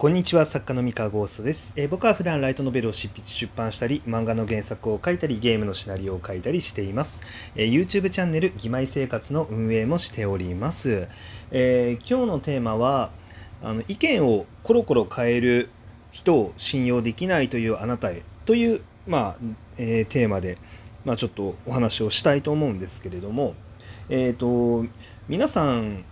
こんにちは作家の三河ゴーストです、えー、僕は普段ライトノベルを執筆出版したり漫画の原作を書いたりゲームのシナリオを書いたりしています、えー、YouTube チャンネル「義妹生活」の運営もしております、えー、今日のテーマはあの意見をコロコロ変える人を信用できないというあなたへという、まあえテーマで、まあ、ちょっとお話をしたいと思うんですけれども。えっ、と皆さん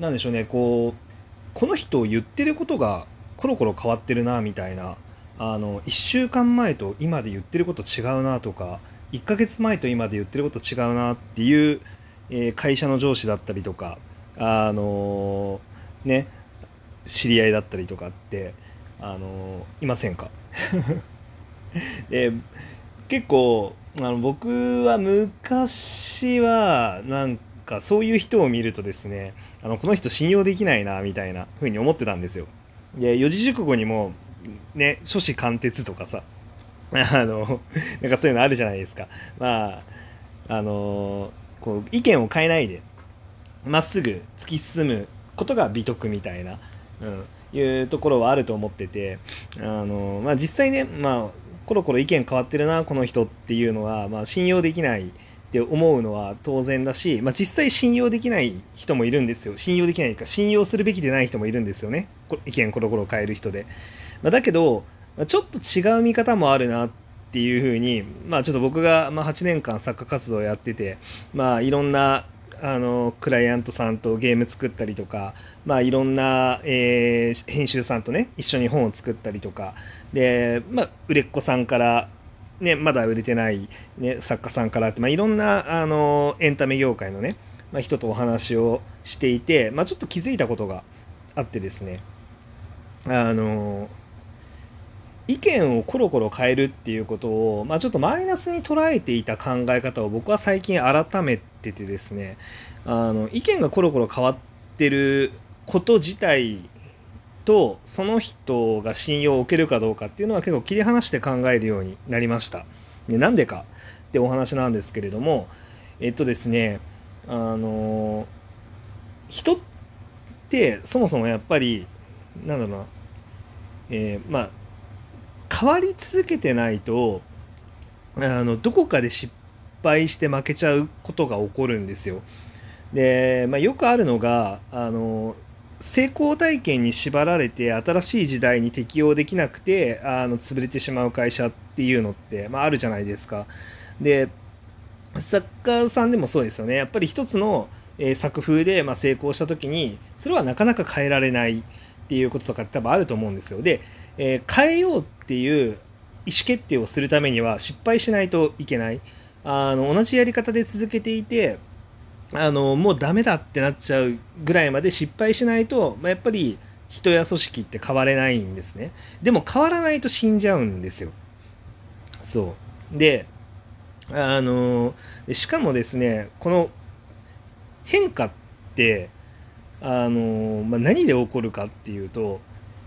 なんでしょうねこうこの人を言ってることがコロコロ変わってるなみたいなあの1週間前と今で言ってること違うなとか1ヶ月前と今で言ってること違うなっていう、え、会社の上司だったりとかあのー、ね知り合いだったりとかってあの、いませんか？で結構あの僕は昔はなんかそういう人を見るとですねあのこの人信用できないなみたいな風に思ってたんですよ。で四字熟語にもね初子貫徹とかさ あのなんかそういうのあるじゃないですか。まああのこう意見を変えないでまっすぐ突き進むことが美徳みたいな、うん、いうところはあると思っててあの、まあ、実際ね、まあ、コロコロ意見変わってるなこの人っていうのは、まあ、信用できないって思うのは当然だし、まあ、実際信用できない人もいるんですよ。信用できないか信用するべきでない人もいるんですよね。意見コロコロ変える人で、まあ、だけど、ちょっと違う見方もあるなっていうふうに、まあ、ちょっと僕が、ま、8年間作家活動をやってて、まあ、いろんなあのクライアントさんとゲーム作ったりとか、まあ、いろんな、えー、編集さんとね一緒に本を作ったりとか。で、まあ、売れっ子さんからね、まだ売れてない、ね、作家さんからって、まあ、いろんなあのエンタメ業界のね、まあ、人とお話をしていて、まあ、ちょっと気づいたことがあってですね。あの意見をコロコロ変えるっていうことを、まあ、ちょっとマイナスに捉えていた考え方を僕は最近改めててですね。あの意見がコロコロ変わってること自体とその人が信用を受けるかどうかっていうのは結構切り離して考えるようになりました。でなんでかってお話なんですけれどもえっとですねあの人ってそもそもやっぱりなんだろうな、えー、まあ変わり続けてないとあのどこかで失敗して負けちゃうことが起こるんですよ。で、まあ、よくあるのがあの成功体験に縛られて新しい時代に適応できなくてあの潰れてしまう会社っていうのって、まあ、あるじゃないですか。で作家さんでもそうですよねやっぱり一つの、え作風で、まあ、成功した時にそれはなかなか変えられないっていうこととか多分あると思うんですよ。で、えー、変えようっていう意思決定をするためには失敗しないといけない。あの同じやり方で続けていてあのもうダメだってなっちゃうぐらいまで失敗しないと、まあ、やっぱり人や組織って変われないんですね。でも変わらないと死んじゃうんですよ。そう。であのしかもですねこの変化ってあの、まあ、何で起こるかっていうと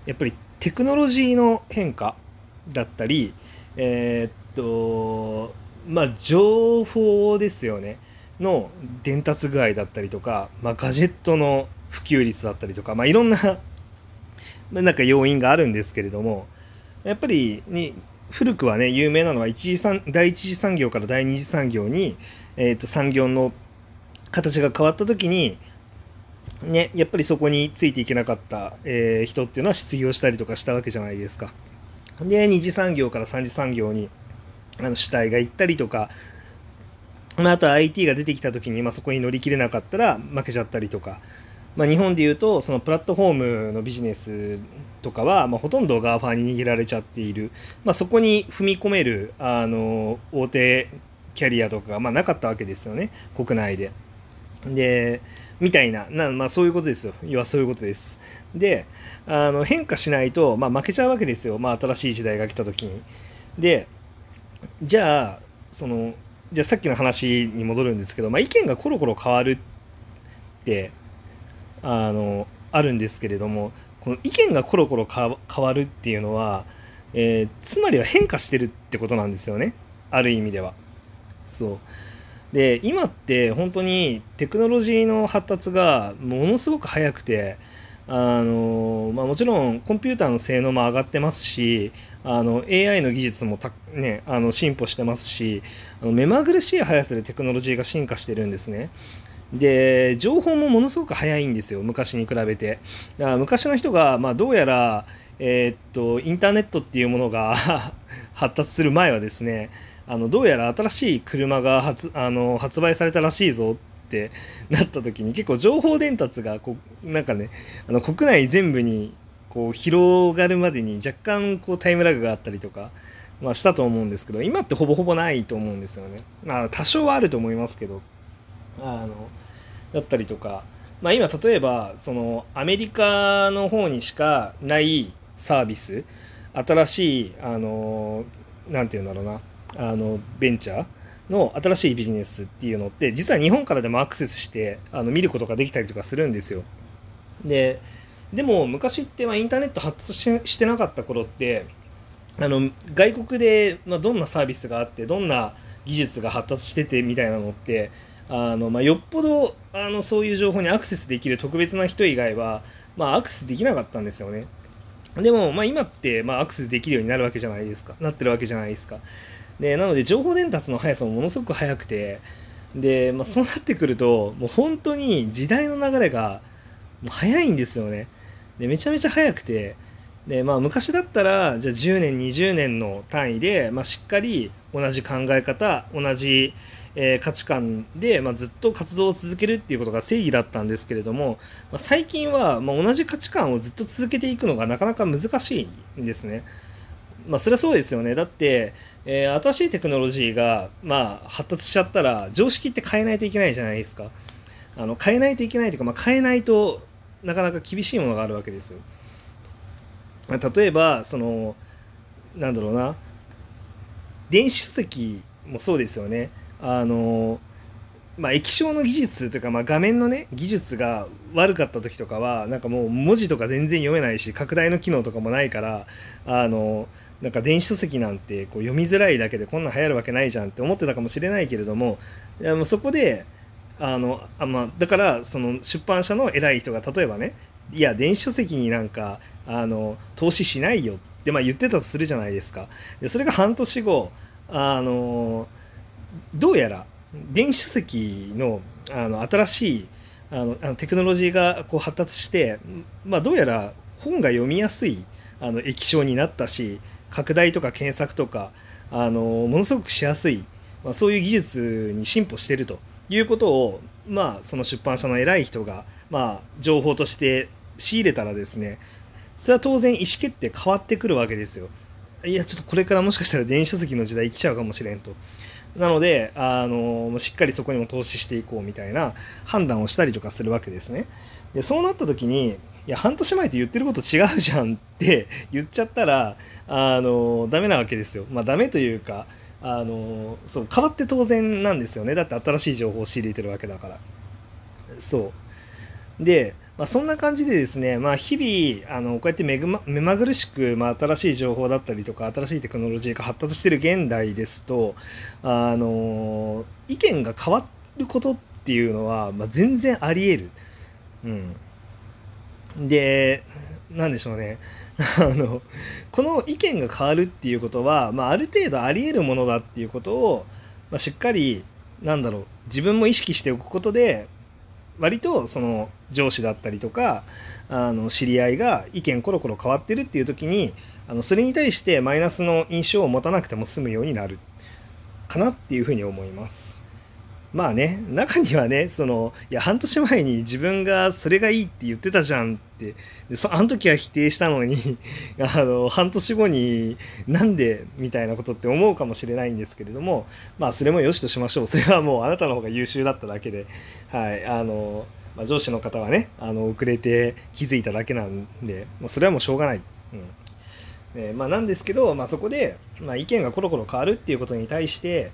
やっぱりテクノロジーの変化だったりえー、っとまあ情報ですよね。の伝達具合だったりとか、まあ、ガジェットの普及率だったりとか、まあ、いろんななんか要因があるんですけれどもやっぱりに古くはね有名なのは一次産第一次産業から第二次産業に、えーと、産業の形が変わった時にね、やっぱりそこについていけなかった、えー、人っていうのは失業したりとかしたわけじゃないですか。で二次産業から三次産業にあの主体が行ったりとかまあ、あとは IT が出てきた時に、まあ、そこに乗り切れなかったら負けちゃったりとか、まあ、日本でいうとそのプラットフォームのビジネスとかは、まあ、ほとんど GAFA に握られちゃっている、まあ、そこに踏み込めるあの大手キャリアとかが、まあ、なかったわけですよね国内で。でみたいなな、まあ、そういうことですよ要はそういうことです。であの変化しないと、まあ、負けちゃうわけですよ、まあ、新しい時代が来た時に。でじゃあそのじゃあさっきの話に戻るんですけど、まあ、意見がコロコロ変わるってあのあるんですけれどもこの意見がコロコロ変わるっていうのは、えー、つまりは変化してるってことなんですよねある意味では。そうで今って本当にテクノロジーの発達がものすごく速くてあのまあ、もちろんコンピューターの性能も上がってますしあの AI の技術もた、ね、あの進歩してますしあの目まぐるしい速さでテクノロジーが進化してるんですね。で情報もものすごく早いんですよ昔に比べてだから昔の人が、まあ、どうやら、えー、っとインターネットっていうものが 発達する前はですねあのどうやら新しい車が発あの発売されたらしいぞってなった時に結構情報伝達がこうなんかねあの国内全部にこう広がるまでに若干こうタイムラグがあったりとか、まあ、したと思うんですけど今ってほぼほぼないと思うんですよね。まあ多少はあると思いますけどあのだったりとか、まあ、今例えばそのアメリカの方にしかないサービス新しいあのなんて言うんだろうなあのベンチャーの新しいビジネスっていうのって実は日本からでもアクセスしてあの見ることができたりとかするんですよ。ででも昔ってまあインターネット発達してなかった頃ってあの外国でまあどんなサービスがあってどんな技術が発達しててみたいなのってあの、まあ、よっぽどあのそういう情報にアクセスできる特別な人以外は、まあ、アクセスできなかったんですよね。でも、まあ、今って、まあ、アクセスできるようになるわけじゃないですか。なってるわけじゃないですか。で、なので、情報伝達の速さもものすごく速くて、で、まあ、そうなってくると、もう本当に時代の流れがもう早いんですよね。で、めちゃめちゃ速くて、で、まあ、昔だったら、じゃあ10年、20年の単位で、まあ、しっかり同じ考え方、同じ、えー、価値観で、まあ、ずっと活動を続けるっていうことが正義だったんですけれども、まあ、最近は、まあ、同じ価値観をずっと続けていくのがなかなか難しいんですね。まあ、それはそうですよね。だって、えー、新しいテクノロジーが、まあ、発達しちゃったら、常識って変えないといけないじゃないですか。あの変えないといけないというか、まあ、変えないとなかなか厳しいものがあるわけですよ。例えば、その、なんだろうな、電子書籍もそうですよね。あのまあ、液晶の技術というか、まあ、画面のね技術が悪かった時とかはなんかもう文字とか全然読めないし拡大の機能とかもないからあのなんか電子書籍なんてこう読みづらいだけでこんなん流行るわけないじゃんって思ってたかもしれないけれどもいやもうそこであのあ、まあ、だからその出版社の偉い人が例えばねいや電子書籍になんかあの投資しないよって、まあ、言ってたとするじゃないですか。でそれが半年後あのどうやら電子書籍のあの新しいあのあのテクノロジーがこう発達して、まあ、どうやら本が読みやすいあの液晶になったし拡大とか検索とかあのものすごくしやすい、まあ、そういう技術に進歩してるということを、まあ、その出版社の偉い人が、まあ、情報として仕入れたらですねそれは当然意思決定変わってくるわけですよ。いやちょっとこれからもしかしたら電子書籍の時代来ちゃうかもしれんと。なので、あのしっかりそこにも投資していこうみたいな判断をしたりとかするわけですね。で、そうなった時に、いや、半年前と言ってること違うじゃんって 言っちゃったら、あのダメなわけですよ。まあ、ダメというか、あのそう変わって当然なんですよねだって新しい情報を仕入れてるわけだからそうでまあ、そんな感じでですね、まあ、日々あのこうやって目ま目まぐるしく、まあ、新しい情報だったりとか新しいテクノロジーが発達している現代ですとあの意見が変わることっていうのは、まあ、全然あり得る。うん、でなんでしょうね あのこの意見が変わるっていうことは、まあ、ある程度あり得るものだっていうことを、まあ、しっかりなんだろう自分も意識しておくことで割とその上司だったりとかあの知り合いが意見コロコロ変わってるっていう時にあのそれに対してマイナスの印象を持たなくても済むようになるかなっていうふうに思います。まあね、中にはね、その、いや、半年前に自分がそれがいいって言ってたじゃんって、でそあの時は否定したのに、あの、半年後になんでみたいなことって思うかもしれないんですけれども、まあ、それもよしとしましょう。それはもうあなたの方が優秀だっただけで、はい、あの、まあ、上司の方はね、あの、遅れて気づいただけなんで、まあ、それはもうしょうがない。うん。えー、まあ、なんですけど、まあ、そこで、まあ、意見がコロコロ変わるっていうことに対して、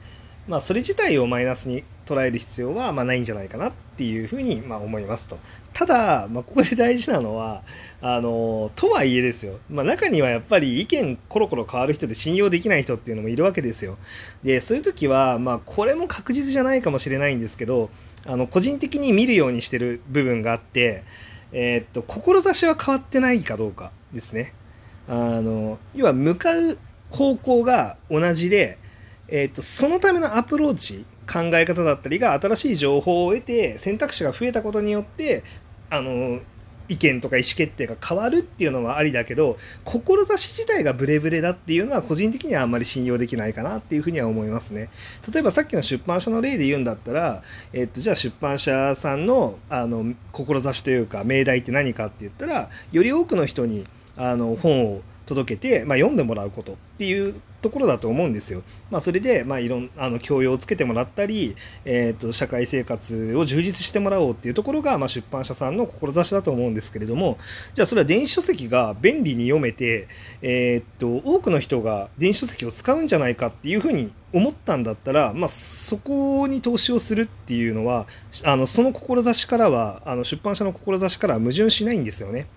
まあ、それ自体をマイナスに捉える必要はまあないんじゃないかなっていうふうにまあ思いますと。ただ、まあ、ここで大事なのは、あの、とはいえですよ。まあ、中にはやっぱり意見コロコロ変わる人で信用できない人っていうのもいるわけですよ。で、そういう時は、まあ、これも確実じゃないかもしれないんですけど、あの、個人的に見るようにしてる部分があって、えーっと志は変わってないかどうかですね。あの要は向かう方向が同じで、えーっとそのためのアプローチ考え方だったりが新しい情報を得て選択肢が増えたことによってあの意見とか意思決定が変わるっていうのはありだけど志自体がブレブレだっていうのは個人的にはあんまり信用できないかなっていうふうには思いますね。例えばさっきの出版社の例で言うんだったら、えっと、じゃあ出版社さんのあの志というか命題って何かって言ったらより多くの人にあの本を届けて、まあ、読んでもらうことっていうところだと思うんですよ。まあ、それで、まあ、いろんあの教養をつけてもらったり、えーと、社会生活を充実してもらおうっていうところが、まあ、出版社さんの志だと思うんですけれどもじゃあそれは電子書籍が便利に読めて、えーと、多くの人が電子書籍を使うんじゃないかっていうふうに思ったんだったら、まあ、そこに投資をするっていうのはあのその志からはあの出版社の志からは矛盾しないんですよね。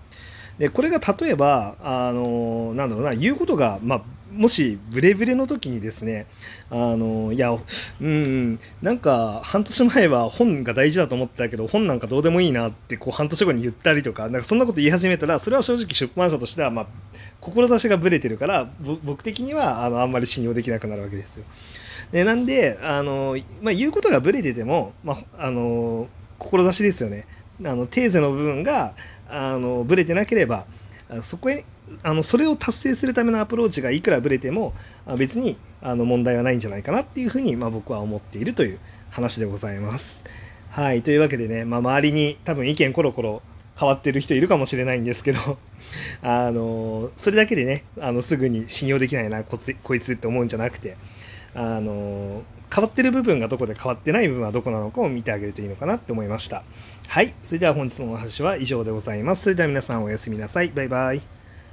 でこれが例えばあのなんだろうな言うことが、まあ、もしブレブレの時にですねあのいやうんなんか半年前は本が大事だと思ってたけど本なんかどうでもいいなってこう半年後に言ったりとかなんかそんなこと言い始めたらそれは正直出版社としてはまあ志がブレてるから僕的にはあのあんまり信用できなくなるわけですよ。でなんであの、まあ、言うことがブレてても、まあ、あの志ですよね。あのテーゼの部分があのブレてなければそこへあのそれを達成するためのアプローチがいくらブレても別にあの問題はないんじゃないかなっていうふうに、まあ、僕は思っているという話でございます。はい。というわけでね、まあ、周りに多分意見コロコロ変わってる人いるかもしれないんですけど あのそれだけでねあのすぐに信用できないなここいつって思うんじゃなくてあの変わってる部分がどこで変わってない部分はどこなのかを見てあげるといいのかなって思いました。はい。それでは本日のお話は以上でございます。それでは皆さんおやすみなさい。バイバイ。